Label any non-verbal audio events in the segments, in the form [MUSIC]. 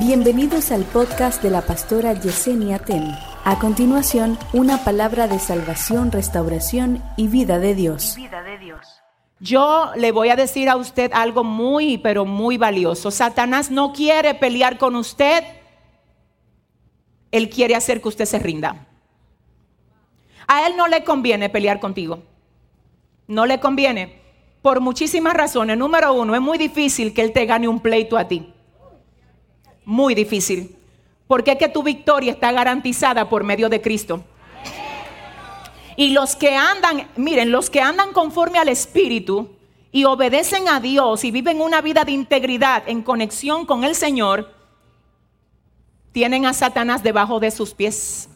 Bienvenidos al podcast de la pastora Yesenia Ten. A continuación, una palabra de salvación, restauración y vida de Dios. Yo le voy a decir a usted algo muy, pero muy valioso. Satanás no quiere pelear con usted. Él quiere hacer que usted se rinda. A él no le conviene pelear contigo. No le conviene. Por muchísimas razones. Número uno, es muy difícil que él te gane un pleito a ti. Muy difícil. Porque es que tu victoria está garantizada por medio de Cristo. Y los que andan, miren, los que andan conforme al Espíritu y obedecen a Dios y viven una vida de integridad en conexión con el Señor, tienen a Satanás debajo de sus pies.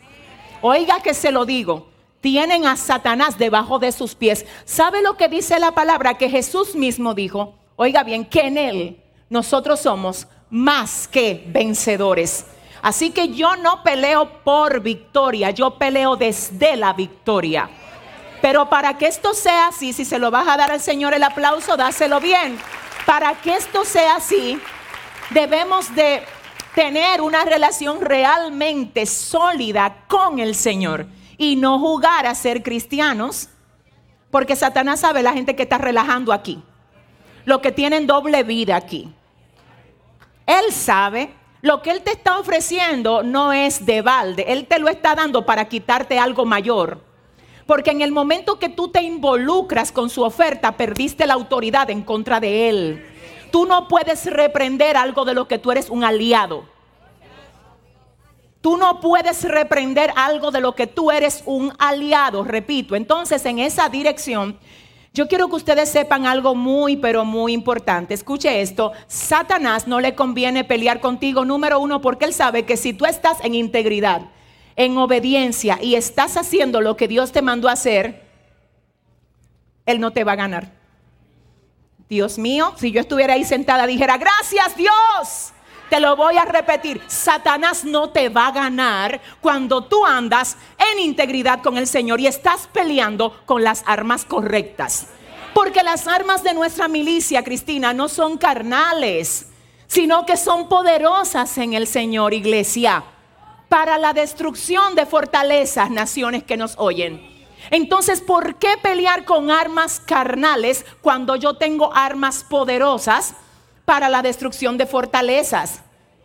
Oiga que se lo digo, tienen a Satanás debajo de sus pies. ¿Sabe lo que dice la palabra? Que Jesús mismo dijo, oiga bien, que en Él nosotros somos más que vencedores. Así que yo no peleo por victoria, yo peleo desde la victoria. Pero para que esto sea así, si se lo vas a dar al Señor el aplauso, dáselo bien. Para que esto sea así, debemos de tener una relación realmente sólida con el Señor y no jugar a ser cristianos, porque Satanás sabe la gente que está relajando aquí, lo que tienen doble vida aquí. Él sabe, lo que Él te está ofreciendo no es de balde, Él te lo está dando para quitarte algo mayor. Porque en el momento que tú te involucras con su oferta, perdiste la autoridad en contra de Él. Tú no puedes reprender algo de lo que tú eres un aliado. Tú no puedes reprender algo de lo que tú eres un aliado, repito. Entonces, en esa dirección, yo quiero que ustedes sepan algo muy, pero muy importante. Escuche esto, Satanás no le conviene pelear contigo, número uno, porque él sabe que si tú estás en integridad, en obediencia y estás haciendo lo que Dios te mandó a hacer, él no te va a ganar. Dios mío, si yo estuviera ahí sentada, dijera, gracias Dios. Te lo voy a repetir, Satanás no te va a ganar cuando tú andas en integridad con el Señor y estás peleando con las armas correctas. Porque las armas de nuestra milicia, Cristina, no son carnales, sino que son poderosas en el Señor, iglesia, para la destrucción de fortalezas, naciones que nos oyen. Entonces, ¿por qué pelear con armas carnales cuando yo tengo armas poderosas? para la destrucción de fortalezas.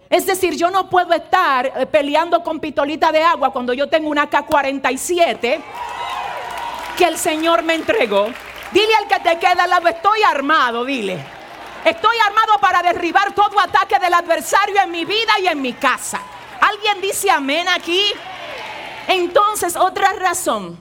Es decir, yo no puedo estar eh, peleando con pitolita de agua cuando yo tengo una K-47 que el Señor me entregó. Dile al que te queda al lado, estoy armado, dile. Estoy armado para derribar todo ataque del adversario en mi vida y en mi casa. ¿Alguien dice amén aquí? Entonces, otra razón.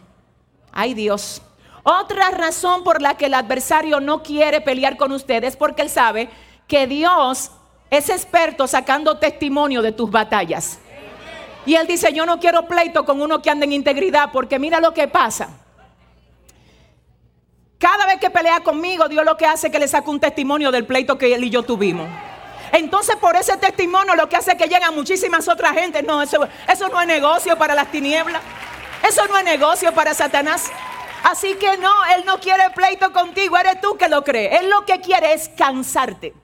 Ay Dios. Otra razón por la que el adversario no quiere pelear con ustedes porque él sabe que Dios es experto sacando testimonio de tus batallas. Y él dice, yo no quiero pleito con uno que anda en integridad, porque mira lo que pasa. Cada vez que pelea conmigo, Dios lo que hace es que le saca un testimonio del pleito que él y yo tuvimos. Entonces por ese testimonio lo que hace es que llegan muchísimas otras gente. No, eso, eso no es negocio para las tinieblas. Eso no es negocio para Satanás. Así que no, Él no quiere pleito contigo, eres tú que lo crees. Él lo que quiere es cansarte.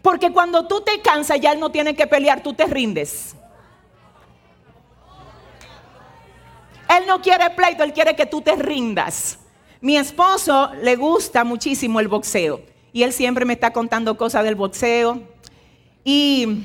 Porque cuando tú te cansas ya él no tiene que pelear, tú te rindes. Él no quiere pleito, él quiere que tú te rindas. Mi esposo le gusta muchísimo el boxeo y él siempre me está contando cosas del boxeo. Y,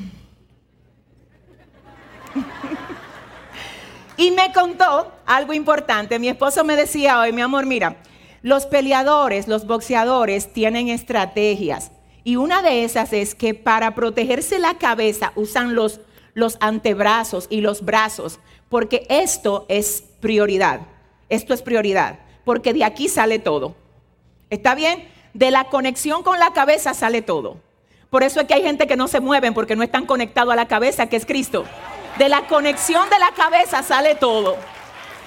[LAUGHS] y me contó algo importante. Mi esposo me decía hoy, mi amor, mira, los peleadores, los boxeadores tienen estrategias. Y una de esas es que para protegerse la cabeza usan los, los antebrazos y los brazos, porque esto es prioridad. Esto es prioridad, porque de aquí sale todo. ¿Está bien? De la conexión con la cabeza sale todo. Por eso es que hay gente que no se mueven porque no están conectados a la cabeza, que es Cristo. De la conexión de la cabeza sale todo.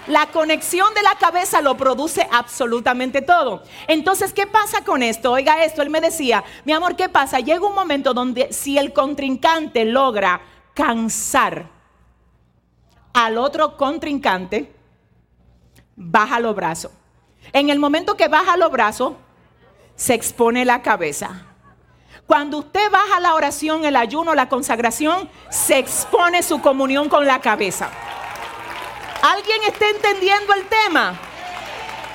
La conexión de la cabeza lo produce absolutamente todo. Entonces, ¿qué pasa con esto? Oiga esto, él me decía, mi amor, ¿qué pasa? Llega un momento donde si el contrincante logra cansar al otro contrincante, baja los brazos. En el momento que baja los brazos, se expone la cabeza. Cuando usted baja la oración, el ayuno, la consagración, se expone su comunión con la cabeza. ¿Alguien está entendiendo el tema?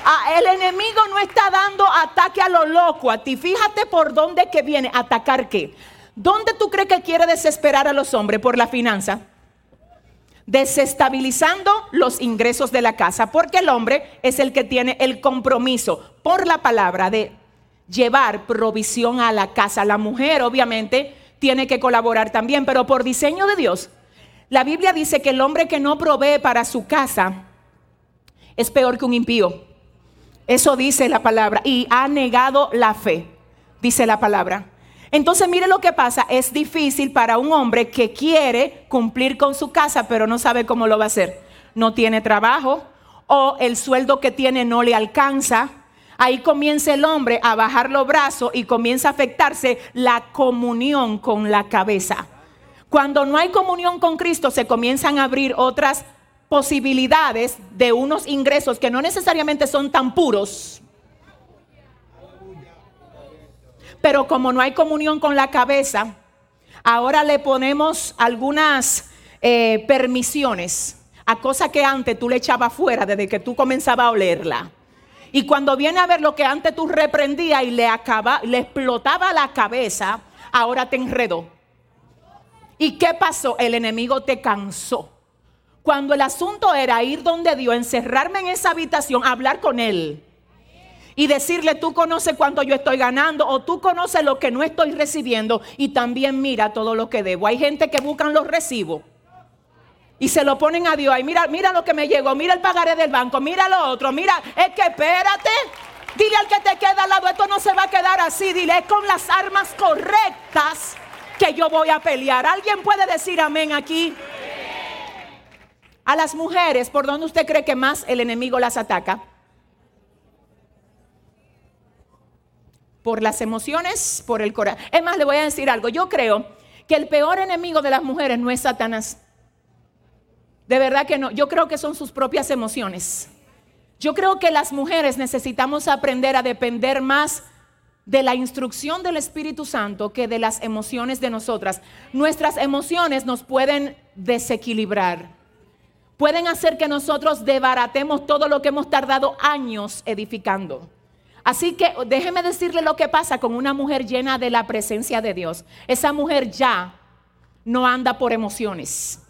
Ah, el enemigo no está dando ataque a lo loco a ti. Fíjate por dónde que viene. ¿Atacar qué? ¿Dónde tú crees que quiere desesperar a los hombres? Por la finanza. Desestabilizando los ingresos de la casa. Porque el hombre es el que tiene el compromiso por la palabra de llevar provisión a la casa. La mujer obviamente tiene que colaborar también, pero por diseño de Dios. La Biblia dice que el hombre que no provee para su casa es peor que un impío. Eso dice la palabra. Y ha negado la fe, dice la palabra. Entonces mire lo que pasa. Es difícil para un hombre que quiere cumplir con su casa, pero no sabe cómo lo va a hacer. No tiene trabajo o el sueldo que tiene no le alcanza. Ahí comienza el hombre a bajar los brazos y comienza a afectarse la comunión con la cabeza. Cuando no hay comunión con Cristo, se comienzan a abrir otras posibilidades de unos ingresos que no necesariamente son tan puros. Pero como no hay comunión con la cabeza, ahora le ponemos algunas eh, permisiones a cosas que antes tú le echabas fuera desde que tú comenzabas a olerla. Y cuando viene a ver lo que antes tú reprendías y le, acaba, le explotaba la cabeza, ahora te enredó. ¿Y qué pasó? El enemigo te cansó. Cuando el asunto era ir donde Dios, encerrarme en esa habitación, hablar con Él y decirle, tú conoces cuánto yo estoy ganando o tú conoces lo que no estoy recibiendo y también mira todo lo que debo. Hay gente que buscan los recibos y se lo ponen a Dios. Ay, mira, mira lo que me llegó, mira el pagaré del banco, mira lo otro, mira, es que espérate. Dile al que te queda al lado, esto no se va a quedar así. Dile, es con las armas correctas que yo voy a pelear. ¿Alguien puede decir amén aquí? A las mujeres, ¿por dónde usted cree que más el enemigo las ataca? Por las emociones, por el corazón. Es más, le voy a decir algo. Yo creo que el peor enemigo de las mujeres no es Satanás. De verdad que no. Yo creo que son sus propias emociones. Yo creo que las mujeres necesitamos aprender a depender más de la instrucción del Espíritu Santo que de las emociones de nosotras. Nuestras emociones nos pueden desequilibrar pueden hacer que nosotros debaratemos todo lo que hemos tardado años edificando. Así que déjeme decirle lo que pasa con una mujer llena de la presencia de Dios. Esa mujer ya no anda por emociones.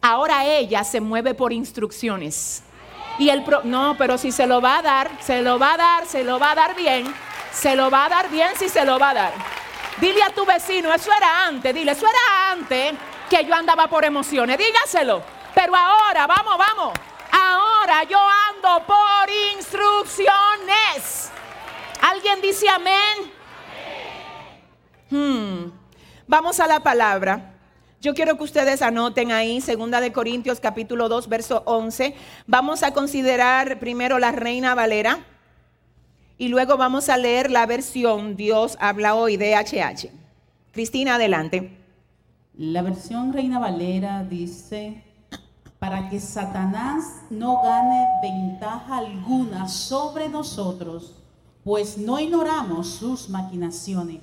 Ahora ella se mueve por instrucciones. Y el no, pero si se lo va a dar, se lo va a dar, se lo va a dar bien, se lo va a dar bien si se lo va a dar. Dile a tu vecino, eso era antes, dile, eso era antes que yo andaba por emociones, dígaselo. Pero ahora, vamos, vamos. Ahora yo por instrucciones. ¿Alguien dice amén? Hmm. Vamos a la palabra. Yo quiero que ustedes anoten ahí, segunda de Corintios capítulo 2, verso 11. Vamos a considerar primero la Reina Valera y luego vamos a leer la versión Dios habla hoy de HH. Cristina, adelante. La versión Reina Valera dice, para que Satanás no gane ventaja alguna sobre nosotros, pues no ignoramos sus maquinaciones.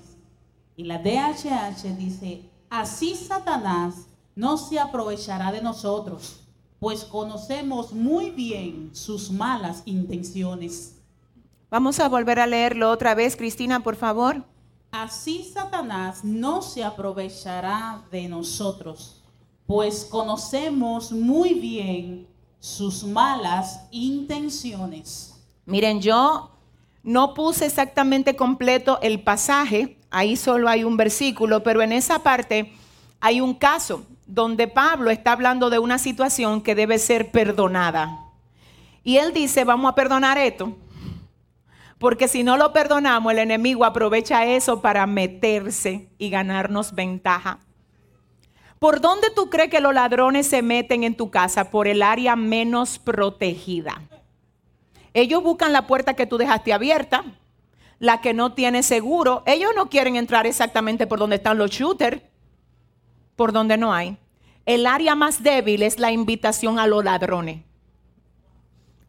Y la DHH dice, así Satanás no se aprovechará de nosotros, pues conocemos muy bien sus malas intenciones. Vamos a volver a leerlo otra vez, Cristina, por favor. Así Satanás no se aprovechará de nosotros pues conocemos muy bien sus malas intenciones. Miren, yo no puse exactamente completo el pasaje, ahí solo hay un versículo, pero en esa parte hay un caso donde Pablo está hablando de una situación que debe ser perdonada. Y él dice, vamos a perdonar esto, porque si no lo perdonamos, el enemigo aprovecha eso para meterse y ganarnos ventaja. ¿Por dónde tú crees que los ladrones se meten en tu casa? Por el área menos protegida. Ellos buscan la puerta que tú dejaste abierta, la que no tiene seguro. Ellos no quieren entrar exactamente por donde están los shooters, por donde no hay. El área más débil es la invitación a los ladrones.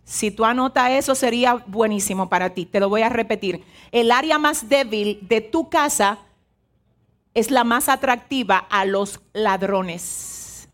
Si tú anotas eso sería buenísimo para ti. Te lo voy a repetir. El área más débil de tu casa es la más atractiva a los ladrones.